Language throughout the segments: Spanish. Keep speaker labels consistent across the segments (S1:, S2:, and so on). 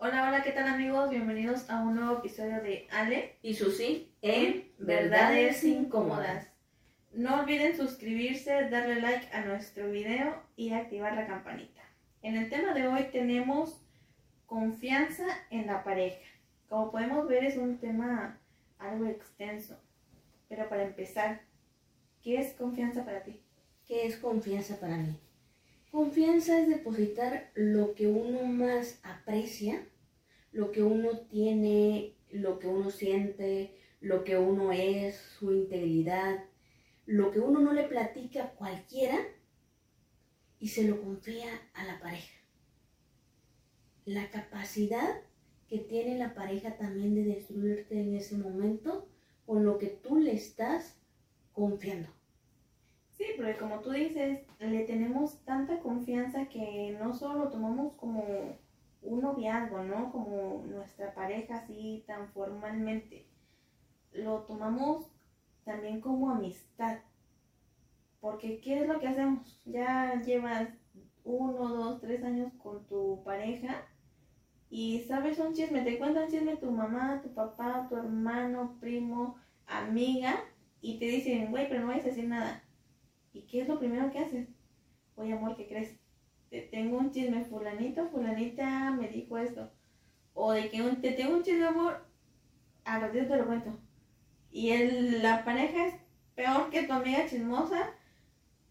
S1: Hola, hola, ¿qué tal amigos? Bienvenidos a un nuevo episodio de Ale
S2: y Susi
S1: en Verdades Incómodas. No olviden suscribirse, darle like a nuestro video y activar la campanita. En el tema de hoy tenemos confianza en la pareja. Como podemos ver es un tema algo extenso, pero para empezar, ¿qué es confianza para ti?
S2: ¿Qué es confianza para mí? Confianza es depositar lo que uno más aprecia, lo que uno tiene, lo que uno siente, lo que uno es, su integridad, lo que uno no le platica a cualquiera y se lo confía a la pareja. La capacidad que tiene la pareja también de destruirte en ese momento con lo que tú le estás confiando.
S1: Sí, porque como tú dices, le tenemos tanta confianza que no solo lo tomamos como un noviazgo, ¿no? Como nuestra pareja así tan formalmente. Lo tomamos también como amistad. Porque ¿qué es lo que hacemos? Ya llevas uno, dos, tres años con tu pareja y sabes un chisme, te cuentan chisme tu mamá, tu papá, tu hermano, primo, amiga y te dicen, güey, pero no vayas a decir nada. ¿Y qué es lo primero que haces? Oye, amor, ¿qué crees? Te tengo un chisme, fulanito, fulanita me dijo esto. O de que te tengo un chisme, amor, a ratito te lo cuento. Y el, la pareja es peor que tu amiga chismosa.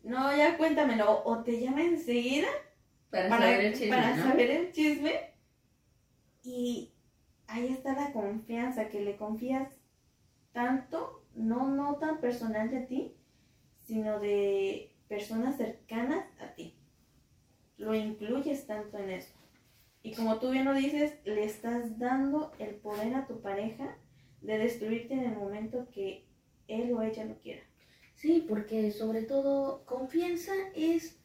S1: No, ya cuéntamelo. O te llama enseguida
S2: para, saber el chisme.
S1: Para saber el chisme. Y ahí está la confianza, que le confías tanto, no, no tan personal de ti, sino de personas cercanas a ti. Lo incluyes tanto en eso. Y como tú bien lo dices, le estás dando el poder a tu pareja de destruirte en el momento que él o ella lo quiera.
S2: Sí, porque sobre todo confianza es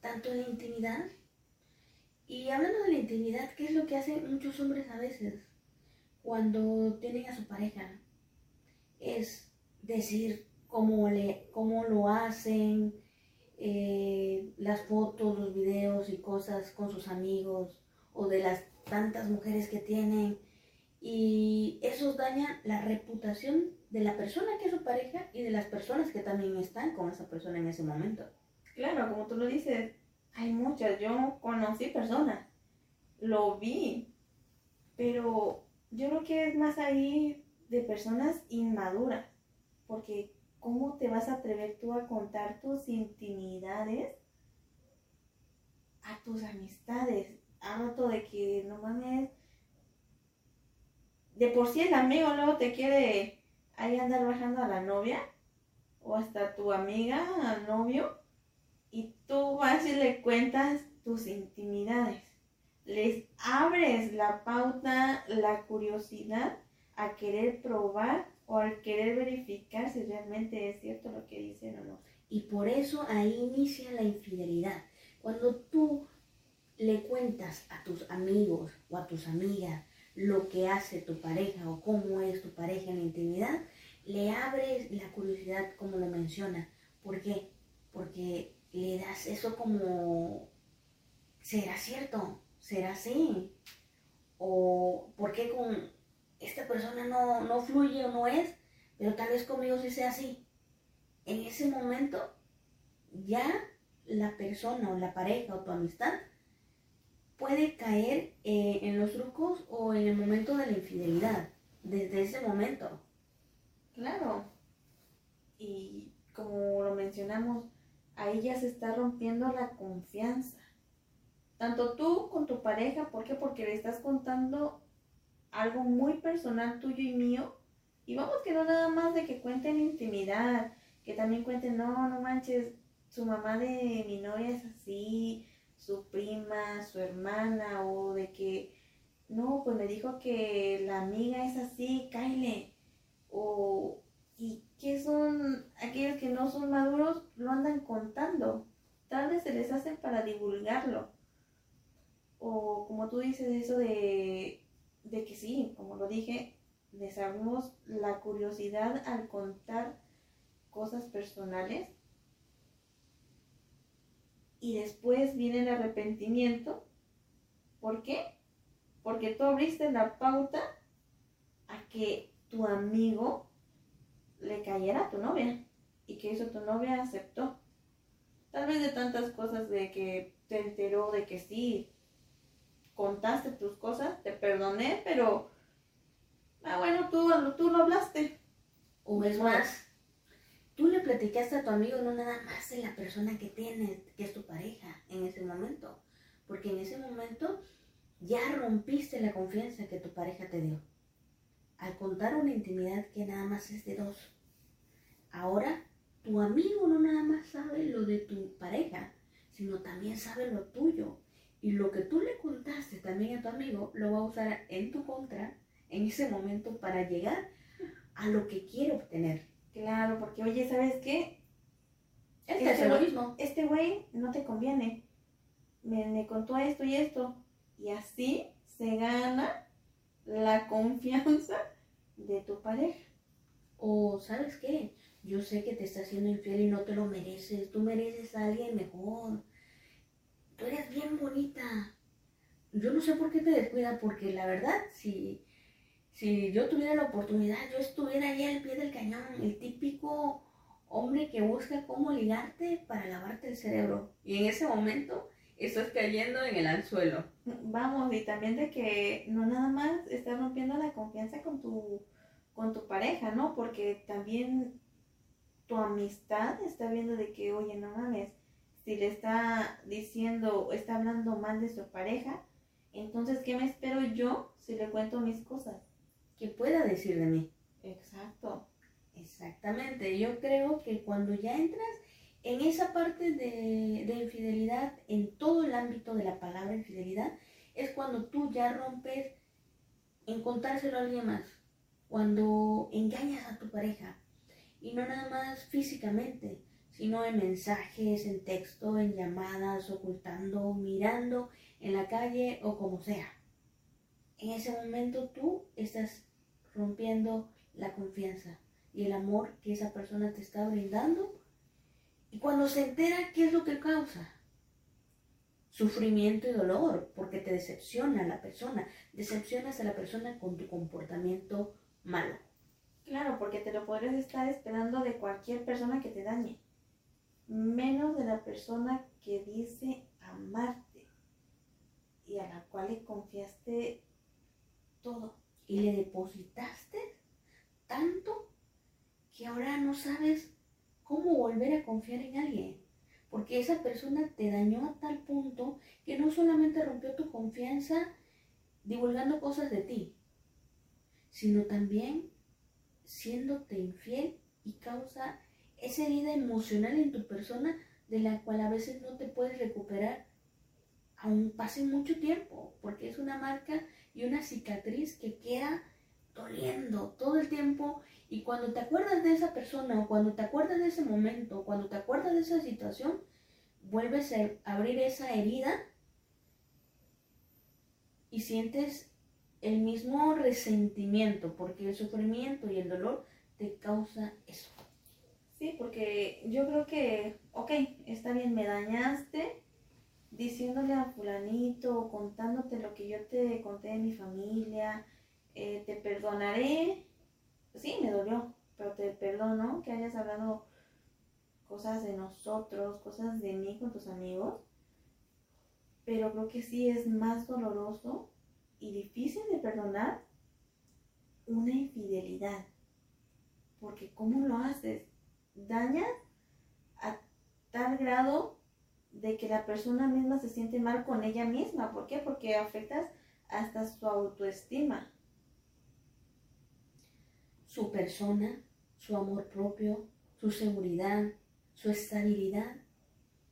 S2: tanto la intimidad. Y hablando de la intimidad, ¿qué es lo que hacen muchos hombres a veces cuando tienen a su pareja? Es decir, cómo, le, cómo lo hacen, eh, las fotos, los videos y cosas con sus amigos o de las tantas mujeres que tienen. Y eso daña la reputación de la persona que es su pareja y de las personas que también están con esa persona en ese momento.
S1: Claro, como tú lo dices, hay muchas. Yo conocí personas, lo vi, pero yo creo que es más ahí de personas inmaduras, porque ¿cómo te vas a atrever tú a contar tus intimidades a tus amistades? Hablo de que no mames, de por sí el amigo luego te quiere ahí andar bajando a la novia o hasta tu amiga novio y tú vas y le cuentas tus intimidades. Les abres la pauta, la curiosidad a querer probar o al querer verificar si realmente es cierto lo que dicen o no.
S2: Y por eso ahí inicia la infidelidad. Cuando tú le cuentas a tus amigos o a tus amigas lo que hace tu pareja o cómo es tu pareja en la intimidad, le abres la curiosidad como lo menciona. ¿Por qué? Porque le das eso como, ¿será cierto? ¿Será así? ¿O por qué con esta persona no, no fluye o no es, pero tal vez conmigo sí sea así. En ese momento ya la persona o la pareja o tu amistad puede caer eh, en los trucos o en el momento de la infidelidad, desde ese momento.
S1: Claro. Y como lo mencionamos, ahí ya se está rompiendo la confianza. Tanto tú con tu pareja, ¿por qué? Porque le estás contando algo muy personal tuyo y mío. Y vamos que no nada más de que cuenten intimidad, que también cuenten, no, no manches, su mamá de mi novia es así, su prima, su hermana, o de que, no, pues me dijo que la amiga es así, Kyle. O, y que son aquellos que no son maduros, lo andan contando. Tal vez se les hacen para divulgarlo. O como tú dices, eso de de que sí, como lo dije, les abrimos la curiosidad al contar cosas personales y después viene el arrepentimiento. ¿Por qué? porque tú abriste la pauta a que tu amigo le cayera a tu novia. ¿Y que eso tu novia aceptó? Tal vez de tantas cosas de que te enteró de que sí, contaste tus cosas, te perdoné, pero, ah, bueno, tú, tú lo hablaste.
S2: O es más, tú le platicaste a tu amigo no nada más de la persona que tienes, que es tu pareja en ese momento, porque en ese momento ya rompiste la confianza que tu pareja te dio. Al contar una intimidad que nada más es de dos. Ahora, tu amigo no nada más sabe lo de tu pareja, sino también sabe lo tuyo. Y lo que tú le contaste también a tu amigo, lo va a usar en tu contra en ese momento para llegar a lo que quiere obtener.
S1: Claro, porque oye, ¿sabes qué?
S2: Este, es lo mismo.
S1: Este güey no te conviene. Me, me contó esto y esto. Y así se gana la confianza de tu pareja.
S2: O, ¿sabes qué? Yo sé que te estás haciendo infiel y no te lo mereces. Tú mereces a alguien mejor. Tú eres bien bonita. Yo no sé por qué te descuida, porque la verdad, si, si yo tuviera la oportunidad, yo estuviera ahí al pie del cañón. El típico hombre que busca cómo ligarte para lavarte el cerebro. Y en ese momento estás cayendo en el anzuelo.
S1: Vamos, y también de que no nada más estás rompiendo la confianza con tu, con tu pareja, ¿no? Porque también tu amistad está viendo de que, oye, no mames, si le está diciendo, está hablando mal de su pareja, entonces, ¿qué me espero yo si le cuento mis cosas?
S2: Que pueda decir de mí.
S1: Exacto.
S2: Exactamente. Yo creo que cuando ya entras en esa parte de, de, infidelidad, en todo el ámbito de la palabra infidelidad, es cuando tú ya rompes en contárselo a alguien más, cuando engañas a tu pareja, y no nada más físicamente, sino en mensajes, en texto, en llamadas, ocultando, mirando en la calle o como sea. En ese momento tú estás rompiendo la confianza y el amor que esa persona te está brindando. Y cuando se entera, ¿qué es lo que causa? Sufrimiento y dolor, porque te decepciona la persona. Decepcionas a la persona con tu comportamiento malo.
S1: Claro, porque te lo podrías estar esperando de cualquier persona que te dañe, menos de la persona que dice amarte y a la cual le confiaste todo.
S2: Y le depositaste tanto que ahora no sabes cómo volver a confiar en alguien. Porque esa persona te dañó a tal punto que no solamente rompió tu confianza divulgando cosas de ti, sino también siéndote infiel y causa esa herida emocional en tu persona de la cual a veces no te puedes recuperar aún pase mucho tiempo, porque es una marca y una cicatriz que queda doliendo todo el tiempo y cuando te acuerdas de esa persona o cuando te acuerdas de ese momento, cuando te acuerdas de esa situación, vuelves a abrir esa herida y sientes el mismo resentimiento, porque el sufrimiento y el dolor te causa eso.
S1: Sí, porque yo creo que, ok, está bien, me dañaste diciéndole a fulanito, contándote lo que yo te conté de mi familia, eh, te perdonaré, sí, me dolió, pero te perdono que hayas hablado cosas de nosotros, cosas de mí con tus amigos, pero creo que sí es más doloroso y difícil de perdonar una infidelidad. Porque ¿cómo lo haces? Dañas a tal grado de que la persona misma se siente mal con ella misma. ¿Por qué? Porque afectas hasta su autoestima.
S2: Su persona, su amor propio, su seguridad, su estabilidad,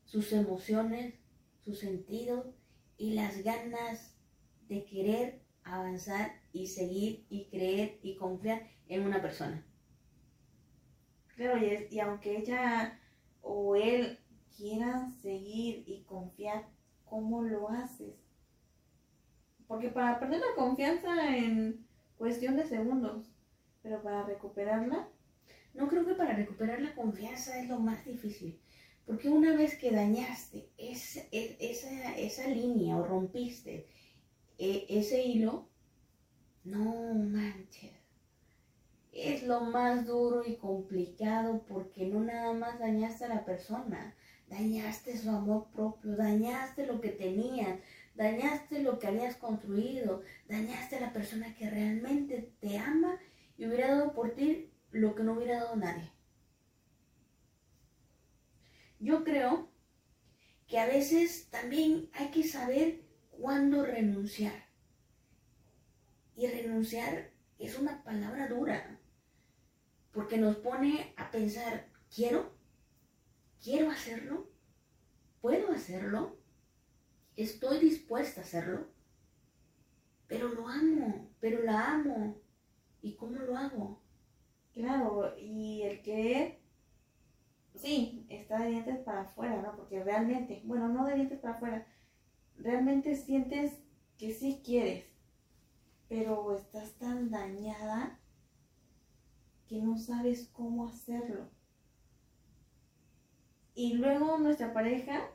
S2: sus emociones, sus sentidos y las ganas de querer avanzar y seguir y creer y confiar en una persona.
S1: Claro, y, y aunque ella o él quieran seguir y confiar, ¿cómo lo haces? Porque para perder la confianza en cuestión de segundos, pero para recuperarla.
S2: No creo que para recuperar la confianza es lo más difícil. Porque una vez que dañaste esa, esa, esa línea o rompiste e, ese hilo, no manches. Es lo más duro y complicado porque no nada más dañaste a la persona, dañaste su amor propio, dañaste lo que tenías, dañaste lo que habías construido, dañaste a la persona que realmente te ama y hubiera dado por ti lo que no hubiera dado nadie. Yo creo que a veces también hay que saber cuándo renunciar. Y renunciar es una palabra dura, porque nos pone a pensar, ¿quiero? ¿Quiero hacerlo? ¿Puedo hacerlo? ¿Estoy dispuesta a hacerlo? Pero lo amo, pero la amo. ¿Y cómo lo hago?
S1: Claro, y el que sí, está de dientes para afuera, ¿no? Porque realmente, bueno, no de dientes para afuera, realmente sientes que sí quieres, pero estás tan dañada que no sabes cómo hacerlo. Y luego nuestra pareja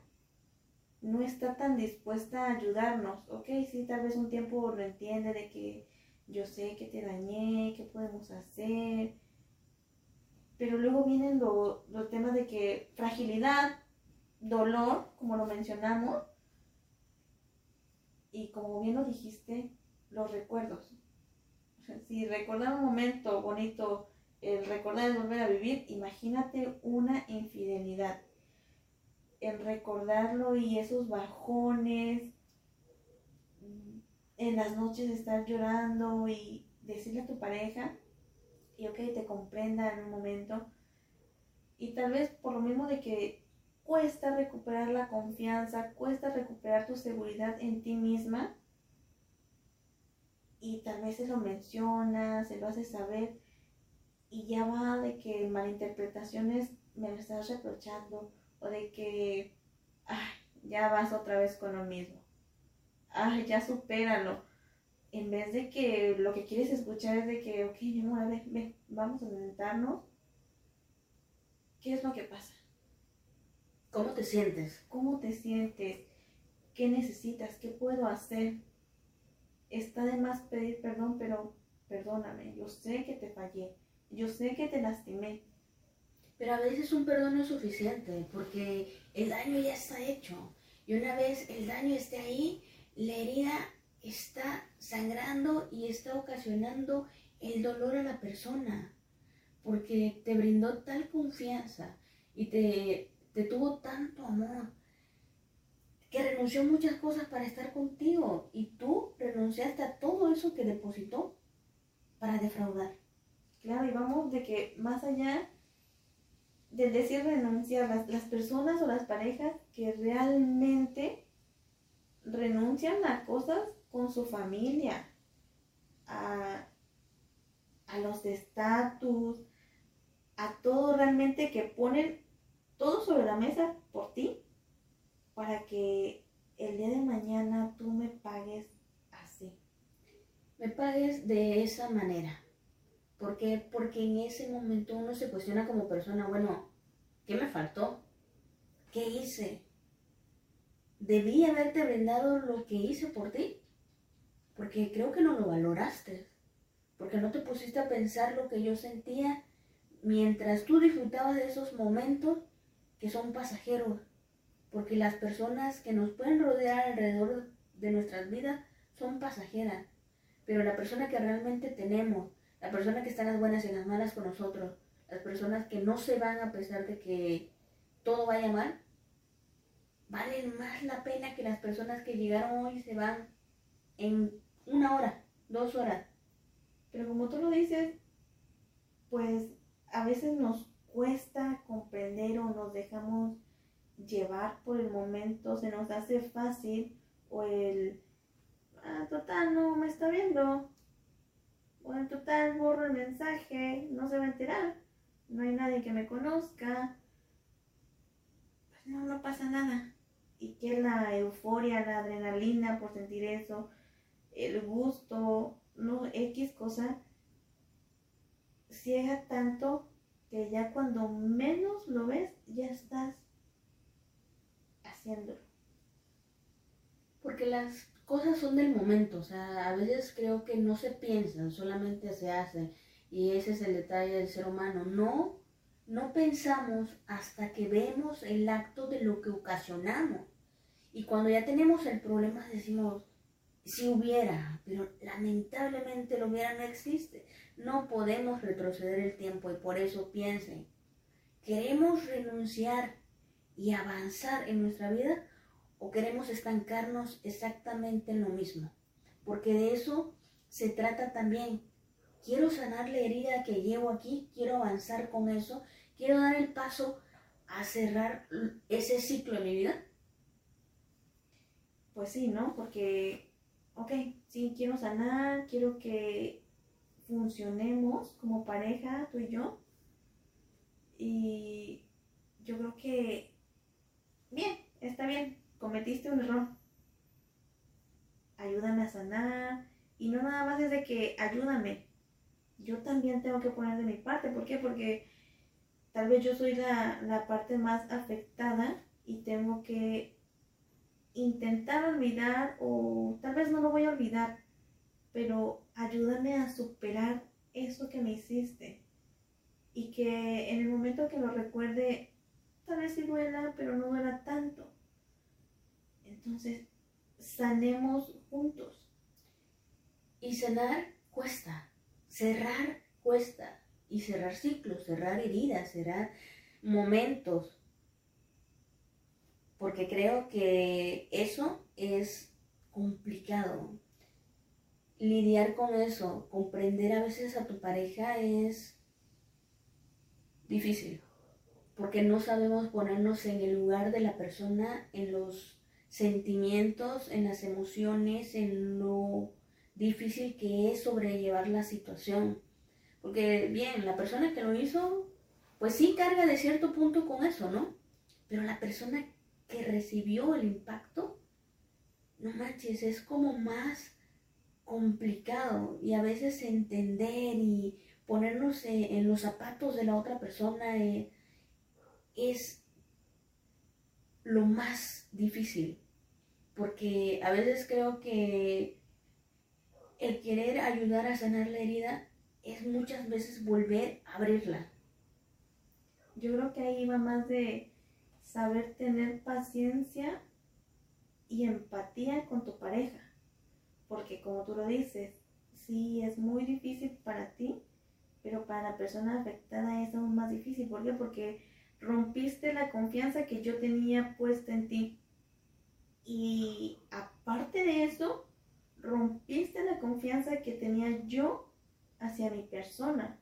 S1: no está tan dispuesta a ayudarnos. Ok, sí, tal vez un tiempo lo entiende de que yo sé que te dañé, qué podemos hacer, pero luego vienen los temas de que fragilidad, dolor, como lo mencionamos, y como bien lo dijiste, los recuerdos. si recordar un momento bonito, el recordar es volver a vivir, imagínate una infidelidad. El recordarlo y esos bajones, en las noches estar llorando y decirle a tu pareja, y ok, te comprenda en un momento. Y tal vez por lo mismo de que cuesta recuperar la confianza, cuesta recuperar tu seguridad en ti misma. Y tal vez se lo mencionas, se lo haces saber. Y ya va de que malinterpretaciones me lo estás reprochando. O de que ay, ya vas otra vez con lo mismo. Ay, ya supéralo en vez de que lo que quieres escuchar es de que, ok, mi amor, ven, vamos a sentarnos. ¿Qué es lo que pasa?
S2: ¿Cómo te sientes?
S1: ¿Cómo te sientes? ¿Qué necesitas? ¿Qué puedo hacer? Está de más pedir perdón, pero perdóname. Yo sé que te fallé. Yo sé que te lastimé.
S2: Pero a veces un perdón no es suficiente porque el daño ya está hecho. Y una vez el daño esté ahí, la herida está sangrando y está ocasionando el dolor a la persona, porque te brindó tal confianza y te, tuvo tanto amor, que renunció muchas cosas para estar contigo y tú renunciaste a todo eso que depositó para defraudar.
S1: Claro, y vamos de que más allá del decir renunciar, las, las personas o las parejas que realmente renuncian a cosas con su familia, a, los de estatus, a todo realmente que ponen todo sobre la mesa por ti para que el día de mañana tú me pagues así.
S2: Me pagues de esa manera. ¿Por qué? Porque en ese momento uno se cuestiona como persona, bueno, ¿qué me faltó? ¿Qué hice? ¿Debí haberte brindado lo que hice por ti? porque creo que no lo valoraste, porque no te pusiste a pensar lo que yo sentía mientras tú disfrutabas de esos momentos que son pasajeros, porque las personas que nos pueden rodear alrededor de nuestras vidas son pasajeras, pero la persona que realmente tenemos, la persona que está en las buenas y en las malas con nosotros, las personas que no se van a pesar de que todo vaya mal, valen más la pena que las personas que llegaron hoy se van en una hora, dos horas.
S1: Pero como tú lo dices, pues a veces nos cuesta comprender o nos dejamos llevar por el momento, se nos hace fácil o el, ah, total, no me está viendo. O en total, borro el mensaje, no se va a enterar. No hay nadie que me conozca. Pues no, no pasa nada. Y que la euforia, la adrenalina por sentir eso, el gusto, no X cosa, ciega tanto que ya cuando menos lo ves, ya estás haciéndolo.
S2: Porque las cosas son del momento, o sea, a veces creo que no se piensan, solamente se hacen. Y ese es el detalle del ser humano. No, no pensamos hasta que vemos el acto de lo que ocasionamos. Y cuando ya tenemos el problema decimos, si hubiera, pero lamentablemente lo hubiera no existe. No podemos retroceder el tiempo y por eso piensen, ¿queremos renunciar y avanzar en nuestra vida o queremos estancarnos exactamente en lo mismo? Porque de eso se trata también. Quiero sanar la herida que llevo aquí, quiero avanzar con eso, quiero dar el paso a cerrar ese ciclo en mi vida.
S1: Pues sí, ¿no? Porque ok, sí, quiero sanar, quiero que funcionemos como pareja, tú y yo. Y yo creo que, bien, está bien, cometiste un error. Ayúdame a sanar. Y no nada más es de que ayúdame. Yo también tengo que poner de mi parte. ¿Por qué? Porque tal vez yo soy la, la parte más afectada y tengo que intentar olvidar o tal vez no lo voy a olvidar, pero ayúdame a superar eso que me hiciste y que en el momento que lo recuerde, tal vez sí duela, pero no duela tanto. Entonces, sanemos juntos.
S2: Y sanar cuesta, cerrar cuesta, y cerrar ciclos, cerrar heridas, cerrar momentos, porque creo que eso es complicado. Lidiar con eso, comprender a veces a tu pareja es difícil, porque no sabemos ponernos en el lugar de la persona, en los sentimientos, en las emociones, en lo difícil que es sobrellevar la situación. Porque bien, la persona que lo hizo, pues sí carga de cierto punto con eso, ¿no? Pero la persona que recibió el impacto, no manches, es como más complicado y a veces entender y ponernos en los zapatos de la otra persona eh, es lo más difícil, porque a veces creo que el querer ayudar a sanar la herida es muchas veces volver a abrirla.
S1: Yo creo que ahí va más de saber tener paciencia y empatía con tu pareja. Porque como tú lo dices, sí es muy difícil para ti, pero para la persona afectada es aún más difícil. ¿Por qué? Porque rompiste la confianza que yo tenía puesta en ti. Y aparte de eso, rompiste la confianza que tenía yo hacia mi persona.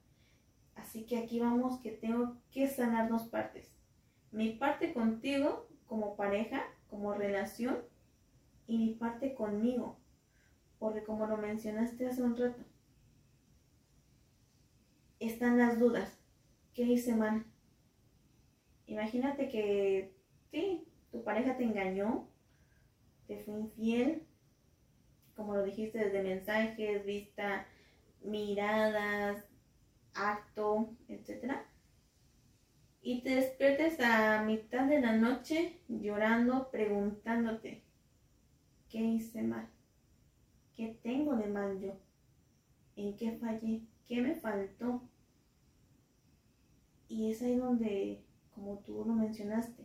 S1: Así que aquí vamos que tengo que sanar dos partes mi parte contigo como pareja, como relación, y mi parte conmigo. Porque como lo mencionaste hace un rato, están las dudas. ¿Qué hice mal? Imagínate que, sí, tu pareja te engañó, te fue infiel, como lo dijiste desde mensajes, vista, miradas, acto, etcétera y te despiertes a mitad de la noche llorando, preguntándote, ¿qué hice mal? ¿Qué tengo de mal yo? ¿En qué fallé? ¿Qué me faltó? Y es ahí donde, como tú lo mencionaste,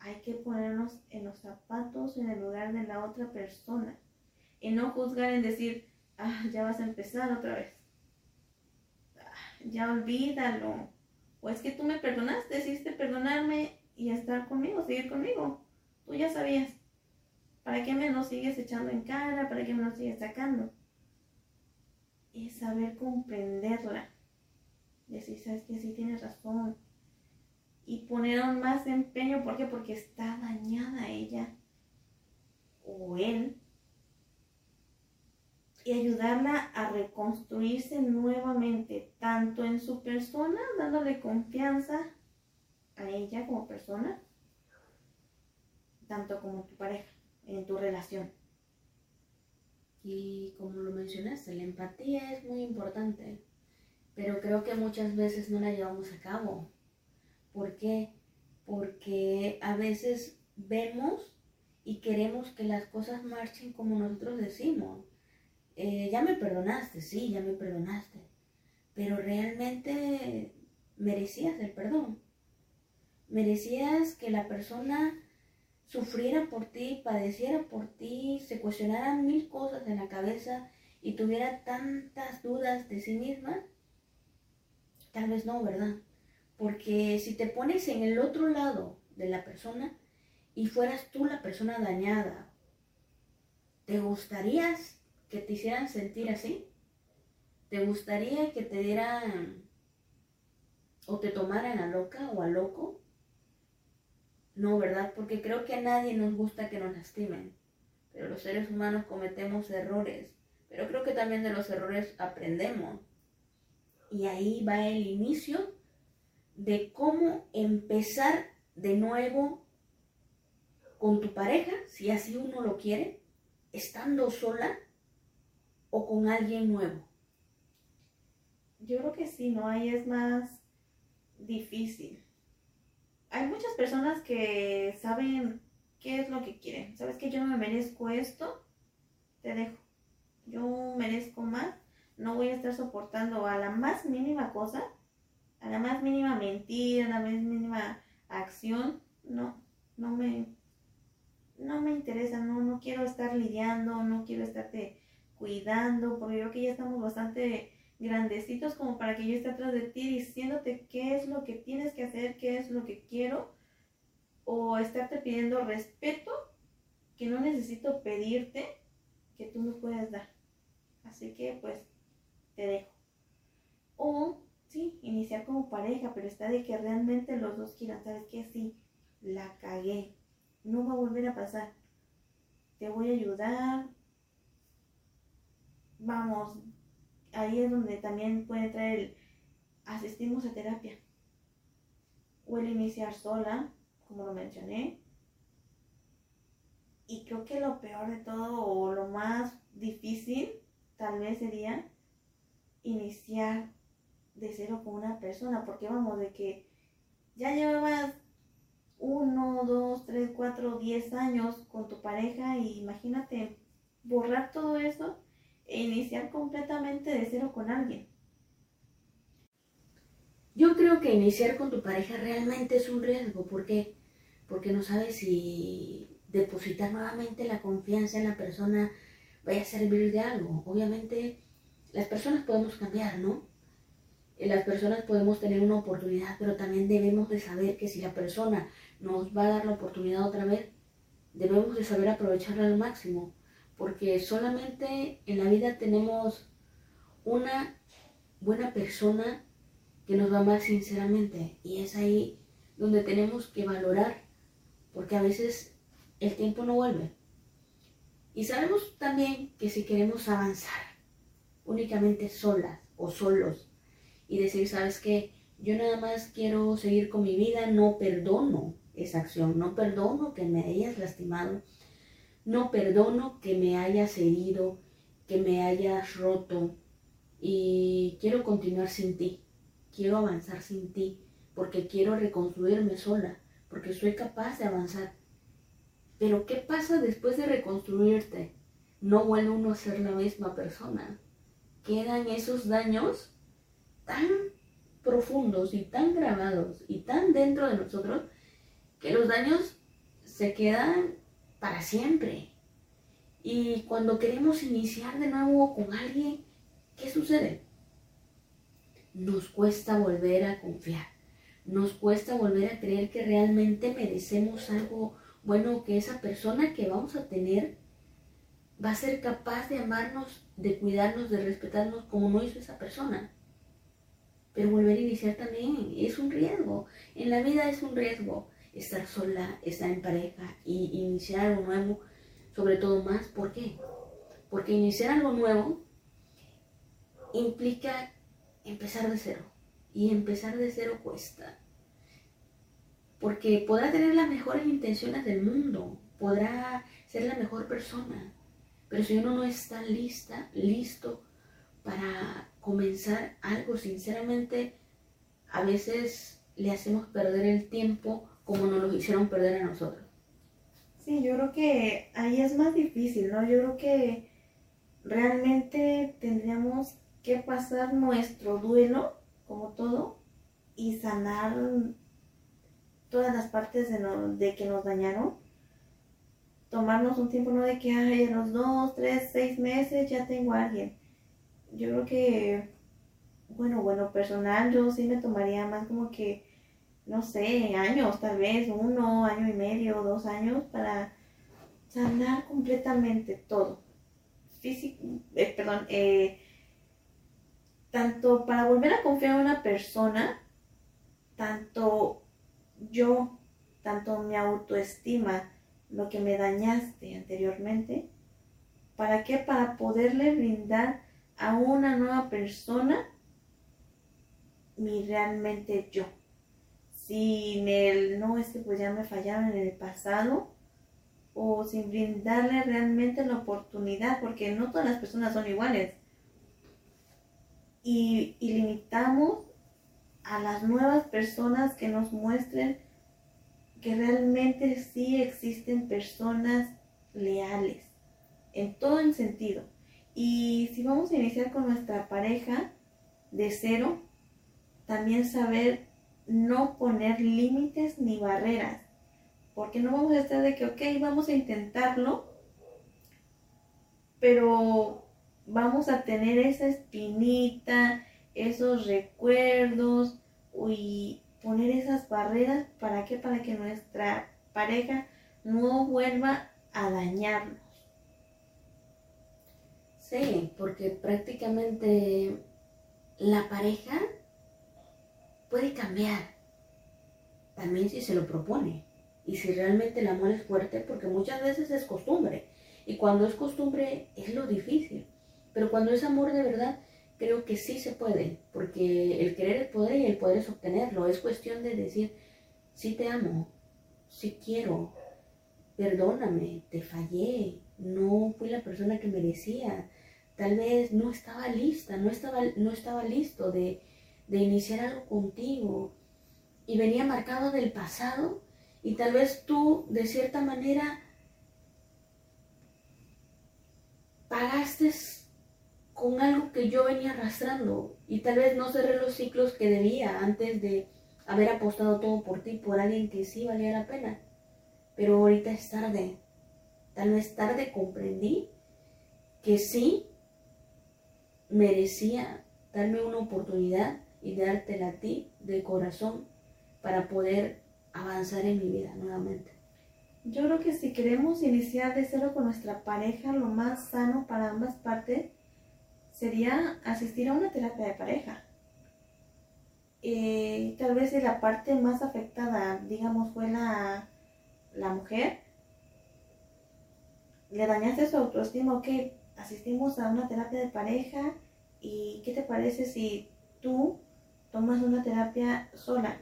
S1: hay que ponernos en los zapatos, en el lugar de la otra persona. Y no juzgar en decir, ah, ya vas a empezar otra vez. Ah, ya olvídalo o es que tú me perdonaste, decidiste perdonarme y estar conmigo, seguir conmigo. Tú ya sabías. ¿Para qué me lo sigues echando en cara? ¿Para qué me lo sigues sacando? Es saber comprenderla. Decir, sabes que sí tienes razón. Y poner aún más empeño. ¿Por qué? Porque está dañada ella o él y ayudarla a reconstruirse nuevamente, tanto en su persona, dándole confianza a ella como persona, tanto como tu pareja, en tu relación.
S2: Y como lo mencionaste, la empatía es muy importante, pero creo que muchas veces no la llevamos a cabo. ¿Por qué? Porque a veces vemos y queremos que las cosas marchen como nosotros decimos. Eh, ya me perdonaste, sí, ya me perdonaste, pero realmente merecías el perdón. Merecías que la persona sufriera por ti, padeciera por ti, se cuestionara mil cosas en la cabeza y tuviera tantas dudas de sí misma. Tal vez no, ¿verdad? Porque si te pones en el otro lado de la persona y fueras tú la persona dañada, ¿te gustaría que te hicieran sentir así? ¿Te gustaría que te dieran o te tomaran a loca o a loco? No, ¿verdad? Porque creo que a nadie nos gusta que nos lastimen. Pero los seres humanos cometemos errores. Pero creo que también de los errores aprendemos. Y ahí va el inicio de cómo empezar de nuevo con tu pareja, si así uno lo quiere, estando sola o con alguien nuevo.
S1: Yo creo que sí, ¿no? Ahí es más difícil. Hay muchas personas que saben qué es lo que quieren. ¿Sabes que yo no me merezco esto? Te dejo. Yo merezco más. No voy a estar soportando a la más mínima cosa a la más mínima mentira, a la más mínima acción, no, no me, no me interesa, no, no quiero estar lidiando, no quiero estarte cuidando, porque creo que ya estamos bastante grandecitos como para que yo esté atrás de ti diciéndote qué es lo que tienes que hacer, qué es lo que quiero, o estarte pidiendo respeto que no necesito pedirte que tú me puedes dar. Así que pues te dejo. O sí, iniciar como pareja, pero está de que realmente los dos quieran, ¿sabes qué? Sí, la cagué, no va a volver a pasar, te voy a ayudar, vamos, ahí es donde también puede entrar el asistimos a terapia. O el iniciar sola, como lo mencioné. Y creo que lo peor de todo o lo más difícil tal vez sería iniciar de cero con una persona, porque vamos, de que ya llevabas uno, dos, tres, cuatro, diez años con tu pareja y imagínate borrar todo eso e iniciar completamente de cero con alguien.
S2: Yo creo que iniciar con tu pareja realmente es un riesgo, porque porque no sabes si depositar nuevamente la confianza en la persona vaya a servir de algo. Obviamente las personas podemos cambiar, ¿no? Las personas podemos tener una oportunidad, pero también debemos de saber que si la persona nos va a dar la oportunidad otra vez, debemos de saber aprovecharla al máximo, porque solamente en la vida tenemos una buena persona que nos va más sinceramente y es ahí donde tenemos que valorar, porque a veces el tiempo no vuelve. Y sabemos también que si queremos avanzar únicamente solas o solos, y decir, sabes qué, yo nada más quiero seguir con mi vida, no perdono esa acción, no perdono que me hayas lastimado, no perdono que me hayas herido, que me hayas roto y quiero continuar sin ti, quiero avanzar sin ti, porque quiero reconstruirme sola, porque soy capaz de avanzar. Pero ¿qué pasa después de reconstruirte? No vuelve uno a ser la misma persona. Quedan esos daños tan profundos y tan grabados y tan dentro de nosotros que los daños se quedan para siempre. Y cuando queremos iniciar de nuevo con alguien, ¿qué sucede? Nos cuesta volver a confiar, nos cuesta volver a creer que realmente merecemos algo bueno, que esa persona que vamos a tener va a ser capaz de amarnos, de cuidarnos, de respetarnos como no hizo esa persona. Pero volver a iniciar también es un riesgo. En la vida es un riesgo estar sola, estar en pareja y iniciar algo nuevo, sobre todo más. ¿Por qué? Porque iniciar algo nuevo implica empezar de cero. Y empezar de cero cuesta. Porque podrá tener las mejores intenciones del mundo, podrá ser la mejor persona, pero si uno no está lista, listo para comenzar algo, sinceramente, a veces le hacemos perder el tiempo como nos lo hicieron perder a nosotros.
S1: Sí, yo creo que ahí es más difícil, ¿no? Yo creo que realmente tendríamos que pasar nuestro duelo, como todo, y sanar todas las partes de, de que nos dañaron. Tomarnos un tiempo, no de que ay, en los dos, tres, seis meses ya tengo a alguien. Yo creo que, bueno, bueno, personal, yo sí me tomaría más como que, no sé, años, tal vez, uno, año y medio, dos años, para sanar completamente todo. Físico, eh, perdón, eh, tanto para volver a confiar en una persona, tanto yo, tanto mi autoestima, lo que me dañaste anteriormente, ¿para qué? Para poderle brindar a una nueva persona mi realmente yo. Sin el, no, es que pues ya me fallaron en el pasado, o sin brindarle realmente la oportunidad, porque no todas las personas son iguales. Y, y limitamos a las nuevas personas que nos muestren que realmente sí existen personas leales, en todo el sentido. Y si vamos a iniciar con nuestra pareja de cero, también saber no poner límites ni barreras, porque no vamos a estar de que, ok, vamos a intentarlo, pero vamos a tener esa espinita, esos recuerdos y poner esas barreras, ¿para qué? Para que nuestra pareja no vuelva a dañarnos.
S2: Sí, porque prácticamente la pareja puede cambiar, también si se lo propone y si realmente el amor es fuerte, porque muchas veces es costumbre y cuando es costumbre es lo difícil, pero cuando es amor de verdad, creo que sí se puede, porque el querer es poder y el poder es obtenerlo. Es cuestión de decir, sí te amo, sí quiero, perdóname, te fallé, no fui la persona que merecía, tal vez no estaba lista, no estaba, no estaba listo de, de iniciar algo contigo y venía marcado del pasado y tal vez tú de cierta manera pagaste con algo que yo venía arrastrando y tal vez no cerré los ciclos que debía antes de haber apostado todo por ti, por alguien que sí valía la pena. Pero ahorita es tarde. Tal vez tarde comprendí que sí merecía darme una oportunidad y dártela a ti de corazón para poder avanzar en mi vida nuevamente.
S1: Yo creo que si queremos iniciar de cero con nuestra pareja, lo más sano para ambas partes sería asistir a una terapia de pareja. Eh, tal vez la parte más afectada, digamos, fue la, la mujer, le dañaste su autoestima, ok, asistimos a una terapia de pareja y ¿qué te parece si tú tomas una terapia sola?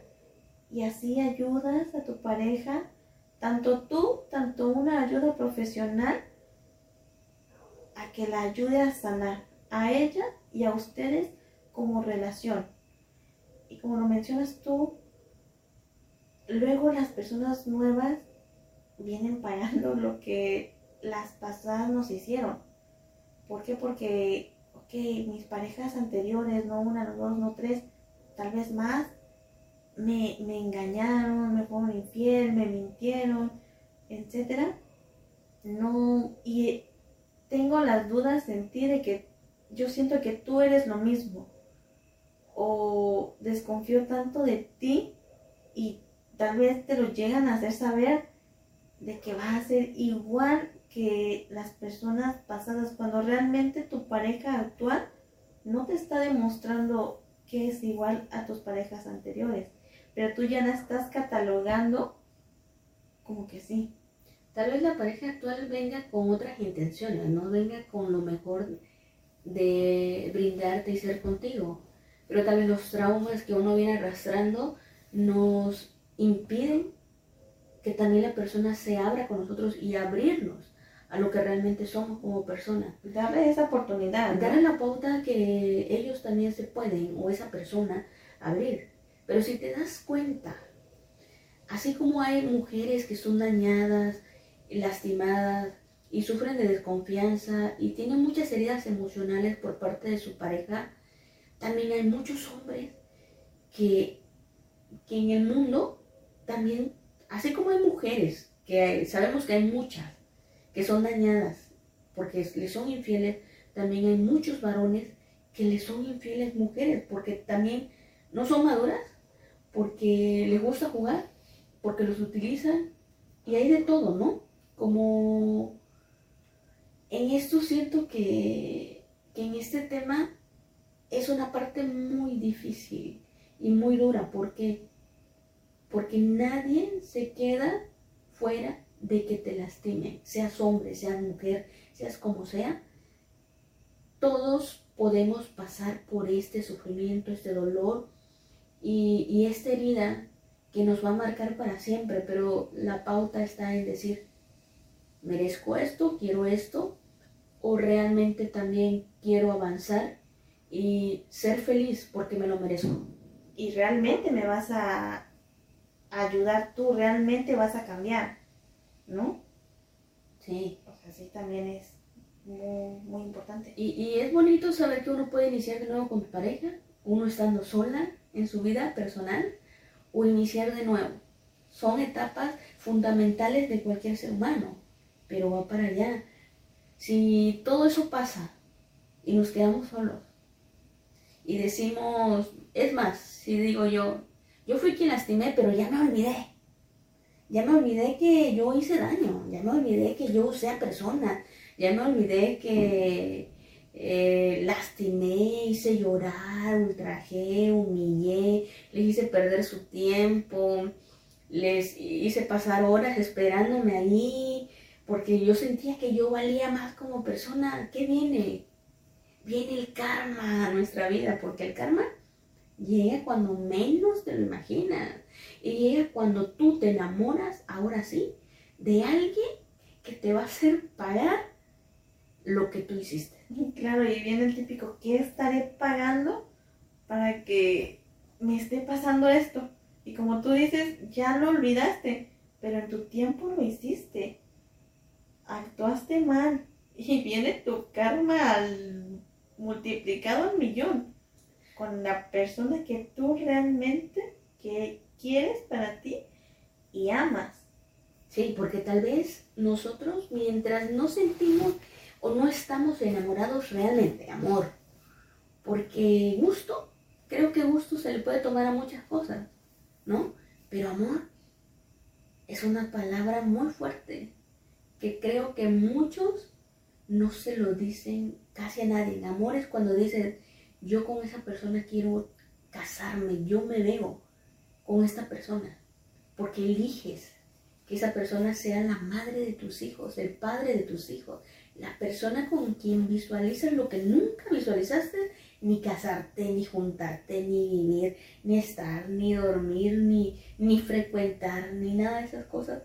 S1: Y así ayudas a tu pareja, tanto tú, tanto una ayuda profesional, a que la ayude a sanar a ella y a ustedes como relación. Y como lo mencionas tú, luego las personas nuevas vienen pagando lo que las pasadas nos hicieron. ¿Por qué? Porque, ok, mis parejas anteriores, no una, no dos, no tres, tal vez más, me, me engañaron, me fueron infiel, me mintieron, etc. No, y tengo las dudas en ti de que yo siento que tú eres lo mismo. O desconfío tanto de ti y tal vez te lo llegan a hacer saber de que vas a ser igual que las personas pasadas cuando realmente tu pareja actual no te está demostrando que es igual a tus parejas anteriores, pero tú ya la estás catalogando como que sí.
S2: Tal vez la pareja actual venga con otras intenciones, no venga con lo mejor de brindarte y ser contigo. Pero tal vez los traumas que uno viene arrastrando nos impiden que también la persona se abra con nosotros y abrirnos a lo que realmente somos como personas.
S1: Darle esa oportunidad.
S2: Darle la pauta que ellos también se pueden, o esa persona, abrir. Pero si te das cuenta, así como hay mujeres que son dañadas lastimadas y sufren de desconfianza y tienen muchas heridas emocionales por parte de su pareja, también hay muchos hombres que, que en el mundo también, así como hay mujeres, que sabemos que hay muchas que son dañadas porque les son infieles, también hay muchos varones que les son infieles mujeres porque también no son maduras, porque les gusta jugar, porque los utilizan y hay de todo, ¿no? Como en esto siento que, que en este tema es una parte muy difícil y muy dura porque porque nadie se queda fuera de que te lastimen, seas hombre, seas mujer, seas como sea. Todos podemos pasar por este sufrimiento, este dolor y, y esta herida que nos va a marcar para siempre, pero la pauta está en decir, merezco esto, quiero esto, o realmente también quiero avanzar y ser feliz porque me lo merezco.
S1: Y realmente me vas a ayudar tú, realmente vas a cambiar, ¿no?
S2: Sí.
S1: O sea, sí también es muy, muy importante.
S2: Y, y es bonito saber que uno puede iniciar de nuevo con tu pareja, uno estando sola en su vida personal, o iniciar de nuevo. Son etapas fundamentales de cualquier ser humano, pero va para allá. Si todo eso pasa y nos quedamos solos y decimos, es más, si digo yo, yo fui quien lastimé, pero ya me olvidé. Ya me olvidé que yo hice daño, ya me olvidé que yo usé a persona, ya me olvidé que eh, lastimé, hice llorar, ultrajé, humillé, les hice perder su tiempo, les hice pasar horas esperándome ahí, porque yo sentía que yo valía más como persona. ¿Qué viene? Viene el karma a nuestra vida, porque el karma llega cuando menos te lo imaginas. Y llega cuando tú te enamoras, ahora sí, de alguien que te va a hacer pagar lo que tú hiciste.
S1: Claro, y viene el típico, ¿qué estaré pagando para que me esté pasando esto? Y como tú dices, ya lo olvidaste, pero en tu tiempo lo hiciste. Actuaste mal. Y viene tu karma al multiplicado al millón con la persona que tú realmente que quieres para ti y amas.
S2: Sí, porque tal vez nosotros mientras no sentimos o no estamos enamorados realmente, amor, porque gusto, creo que gusto se le puede tomar a muchas cosas, ¿no? Pero amor es una palabra muy fuerte que creo que muchos no se lo dicen casi a nadie. Amor es cuando dicen, yo con esa persona quiero casarme, yo me veo con esta persona, porque eliges que esa persona sea la madre de tus hijos, el padre de tus hijos, la persona con quien visualizas lo que nunca visualizaste, ni casarte, ni juntarte, ni vivir, ni estar, ni dormir, ni, ni frecuentar, ni nada de esas cosas,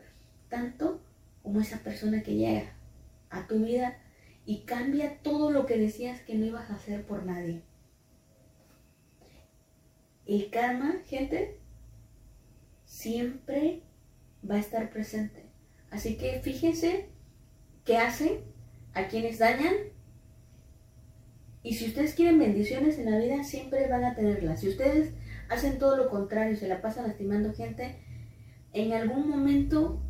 S2: tanto como esa persona que llega a tu vida y cambia todo lo que decías que no ibas a hacer por nadie. El karma, gente, siempre va a estar presente. Así que fíjense qué hacen a quienes dañan. Y si ustedes quieren bendiciones en la vida, siempre van a tenerlas. Si ustedes hacen todo lo contrario, se la pasan lastimando gente, en algún momento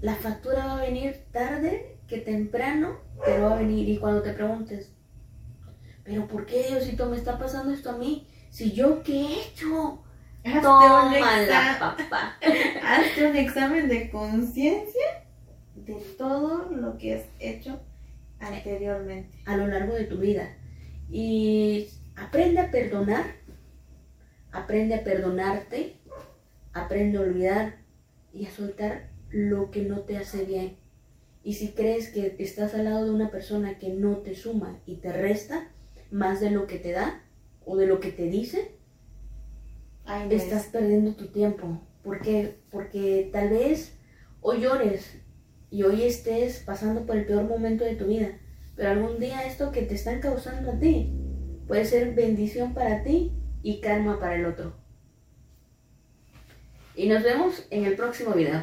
S2: la factura va a venir tarde que temprano, pero va a venir. Y cuando te preguntes, ¿pero por qué Diosito me está pasando esto a mí? Si yo qué he hecho.
S1: Hazte
S2: Toma
S1: un,
S2: la
S1: exa-
S2: papá.
S1: hazte un examen de conciencia de todo lo que has hecho anteriormente.
S2: a lo largo de tu vida. Y aprende a perdonar, aprende a perdonarte, aprende a olvidar y a soltar lo que no te hace bien. Y si crees que estás al lado de una persona que no te suma y te resta más de lo que te da o de lo que te dice,
S1: Ay,
S2: estás
S1: es-
S2: perdiendo tu tiempo. ¿Por qué? Porque tal vez hoy llores y hoy estés pasando por el peor momento de tu vida, pero algún día esto que te están causando a ti puede ser bendición para ti y karma para el otro. Y nos vemos en el próximo video.